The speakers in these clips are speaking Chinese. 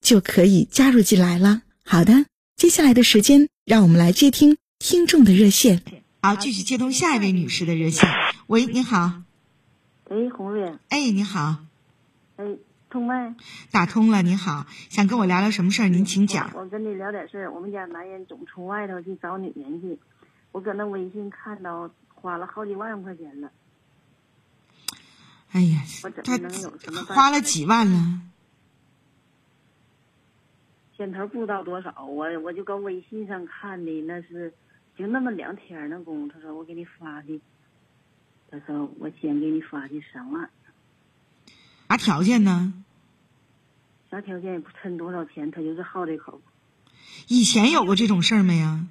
就可以加入进来了。好的，接下来的时间，让我们来接听听众的热线。好，继续接通下一位女士的热线。喂，你好。喂，红瑞。哎，你好。哎，通麦？打通了。你好，想跟我聊聊什么事儿？您请讲。我跟你聊点事儿。我们家男人总出外头去找女人去。我搁那微信看到花了好几万块钱了。哎呀，他花了几万了？先头不知道多少，我我就搁微信上看的，那是就那么两天那功夫。他说我给你发的，他说我先给你发的三万。啥条件呢？啥条件也不趁多少钱，他就是好这口。以前有过这种事儿没呀？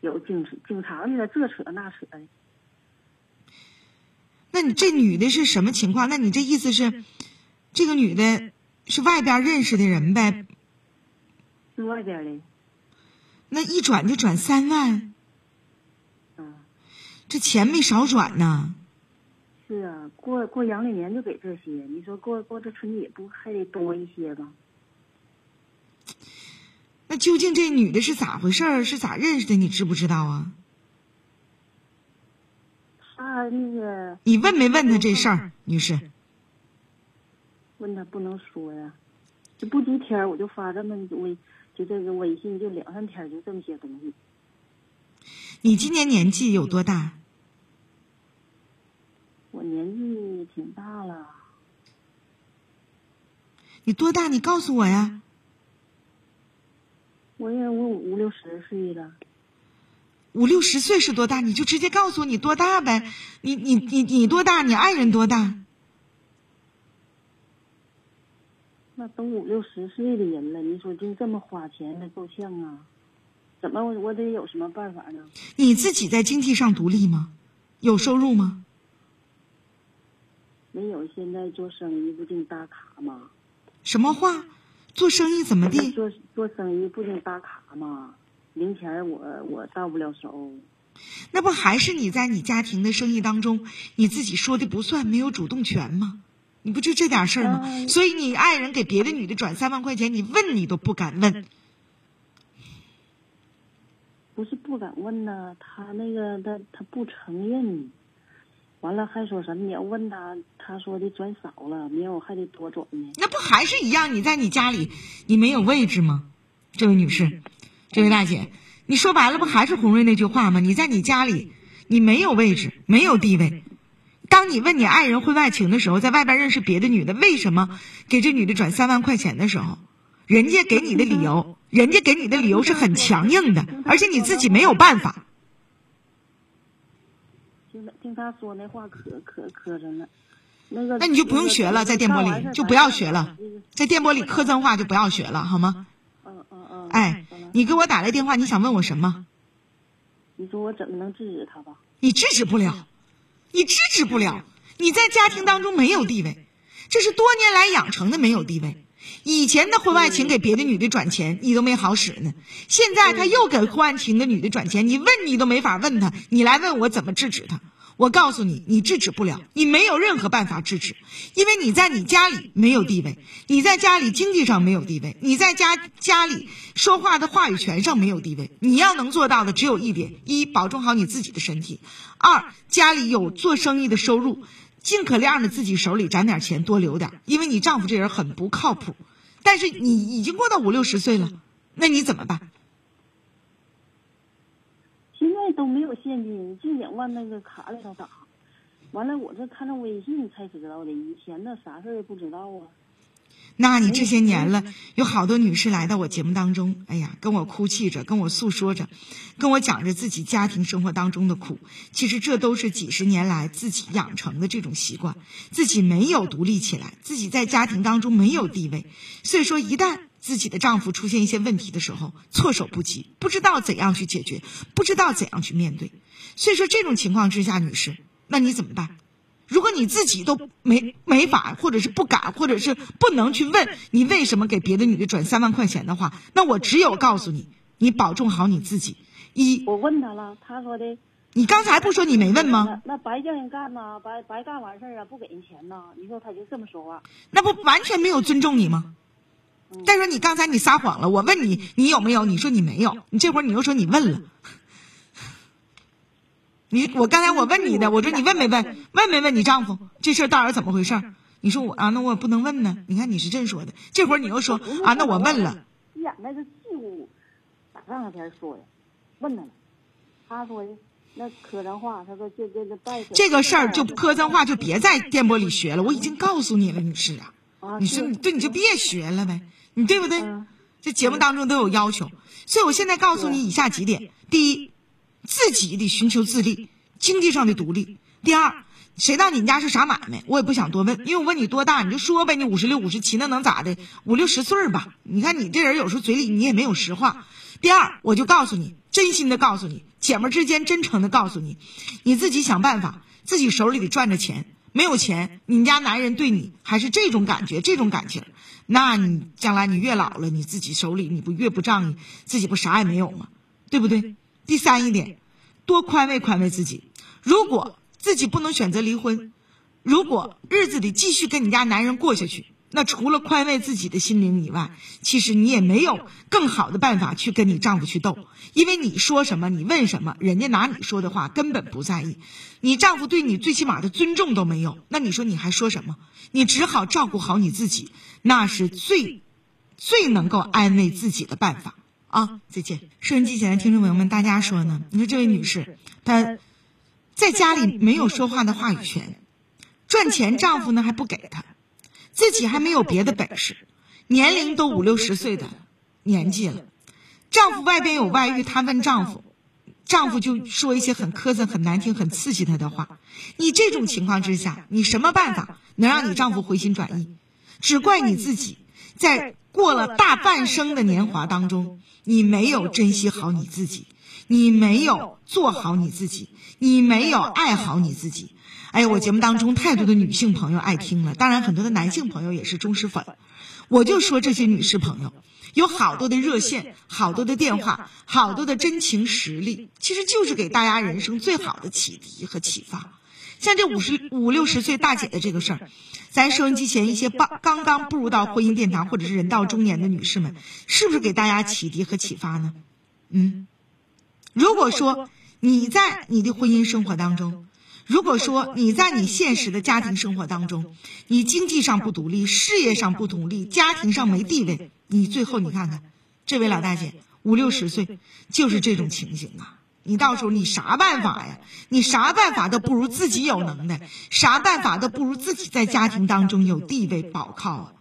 有经经常的这扯那扯的，那你这女的是什么情况？那你这意思是，这个女的是外边认识的人呗？是外边的。那一转就转三万，嗯，这钱没少转呢。是啊，过过阳历年就给这些，你说过过这春节不还得多一些吗？那究竟这女的是咋回事儿？是咋认识的？你知不知道啊？她，那个。你问没问她这事儿，女士？问她不能说呀，这不几天我就发这么微，就这个微信就两三天就这么些东西。你今年年纪有多大？我年纪挺大了。你多大？你告诉我呀。我也我五六十岁了，五六十岁是多大？你就直接告诉我你多大呗。你你你你多大？你爱人多大？那都五六十岁的人了，你说就这么花钱，那够呛啊？怎么我我得有什么办法呢？你自己在经济上独立吗？有收入吗？没有，现在做生意不净打卡吗？什么话？做生意怎么地？做做生意不净打卡吗？零钱我我到不了手。那不还是你在你家庭的生意当中，你自己说的不算，没有主动权吗？你不就这点事儿吗？所以你爱人给别的女的转三万块钱，你问你都不敢问。不是不敢问呐，他那个他他不承认。完了还说什么？你要问他，他说的转少了，明我还得多转呢。那不还是一样？你在你家里，你没有位置吗？这位女士，这位大姐，你说白了不还是红瑞那句话吗？你在你家里，你没有位置，没有地位。当你问你爱人婚外情的时候，在外边认识别的女的，为什么给这女的转三万块钱的时候，人家给你的理由，人家给你的理由是很强硬的，而且你自己没有办法。听他说那话可可磕碜了，那个那你就不用学了，在电波里就不要学了，在电波里磕碜话就不要学了，好吗？嗯嗯嗯。哎，你给我打来电话，你想问我什么？你说我怎么能制止他吧？你制止不了，你制止不了，你在家庭当中没有地位，这是多年来养成的没有地位。以前的婚外情给别的女的转钱，你都没好使呢。现在他又给婚外情的女的转钱，你问你都没法问他，你来问我怎么制止他？我告诉你，你制止不了，你没有任何办法制止，因为你在你家里没有地位，你在家里经济上没有地位，你在家家里说话的话语权上没有地位。你要能做到的只有一点：一，保重好你自己的身体；二，家里有做生意的收入，尽可量的自己手里攒点钱，多留点，因为你丈夫这人很不靠谱。但是你已经过到五六十岁了，那你怎么办？现在都没有现金，就想往那个卡里头打。完了，我这看着微信才知道的，以前那啥事儿也不知道啊。那你这些年了，有好多女士来到我节目当中，哎呀，跟我哭泣着，跟我诉说着，跟我讲着自己家庭生活当中的苦。其实这都是几十年来自己养成的这种习惯，自己没有独立起来，自己在家庭当中没有地位，所以说一旦自己的丈夫出现一些问题的时候，措手不及，不知道怎样去解决，不知道怎样去面对。所以说这种情况之下，女士，那你怎么办？如果你自己都没没法，或者是不敢，或者是不能去问你为什么给别的女的转三万块钱的话，那我只有告诉你，你保重好你自己。一，我问他了，他说的。你刚才不说你没问吗？那白叫人干呐，白白干完事儿啊，不给人钱呐？你说他就这么说话，那不完全没有尊重你吗？再说你刚才你撒谎了，我问你你有没有，你说你没有，你这会儿你又说你问了。你我刚才我问你的，我说你问没问？问没问你丈夫这事儿到底怎么回事？你说我啊，那我也不能问呢。你看你是这么说的，这会儿你又说啊，那我问了。演那个气乎，咋上两天说的？问他了，他说的那磕碜话，他说就这个带。这个事儿就磕碜话就别在电波里学了，我已经告诉你了，女士啊。啊。你说你对你就别学了呗，你对不对？这节目当中都有要求，所以我现在告诉你以下几点：第一。自己得寻求自立，经济上的独立。第二，谁到你们家是啥买卖，我也不想多问，因为我问你多大，你就说呗。你五十六、五十七，那能咋的？五六十岁吧。你看你这人有时候嘴里你也没有实话。第二，我就告诉你，真心的告诉你，姐们之间真诚的告诉你，你自己想办法，自己手里得赚着钱。没有钱，你家男人对你还是这种感觉、这种感情，那你将来你越老了，你自己手里你不越不仗义，自己不啥也没有吗？对不对？第三一点，多宽慰宽慰自己。如果自己不能选择离婚，如果日子得继续跟你家男人过下去，那除了宽慰自己的心灵以外，其实你也没有更好的办法去跟你丈夫去斗，因为你说什么，你问什么，人家拿你说的话根本不在意，你丈夫对你最起码的尊重都没有，那你说你还说什么？你只好照顾好你自己，那是最最能够安慰自己的办法。啊，再见！收音机前的听众朋友们，大家说呢？你说这位女士，她在家里没有说话的话语权，赚钱丈夫呢还不给她，自己还没有别的本事，年龄都五六十岁的年纪了，丈夫外边有外遇，她问丈夫，丈夫就说一些很磕碜、很难听、很刺激她的话。你这种情况之下，你什么办法能让你丈夫回心转意？只怪你自己，在过了大半生的年华当中。你没有珍惜好你自己，你没有做好你自己，你没有爱好你自己。哎，我节目当中太多的女性朋友爱听了，当然很多的男性朋友也是忠实粉。我就说这些女士朋友，有好多的热线，好多的电话，好多的真情实力，其实就是给大家人生最好的启迪和启发。像这五十五六十岁大姐的这个事儿。咱收音机前一些刚刚刚步入到婚姻殿堂或者是人到中年的女士们，是不是给大家启迪和启发呢？嗯，如果说你在你的婚姻生活当中，如果说你在你现实的家庭生活当中，你经济上不独立，事业上不独立，家庭上没地位，你最后你看看，这位老大姐五六十岁，就是这种情形啊。你到时候你啥办法呀？你啥办法都不如自己有能耐，啥办法都不如自己在家庭当中有地位保靠啊！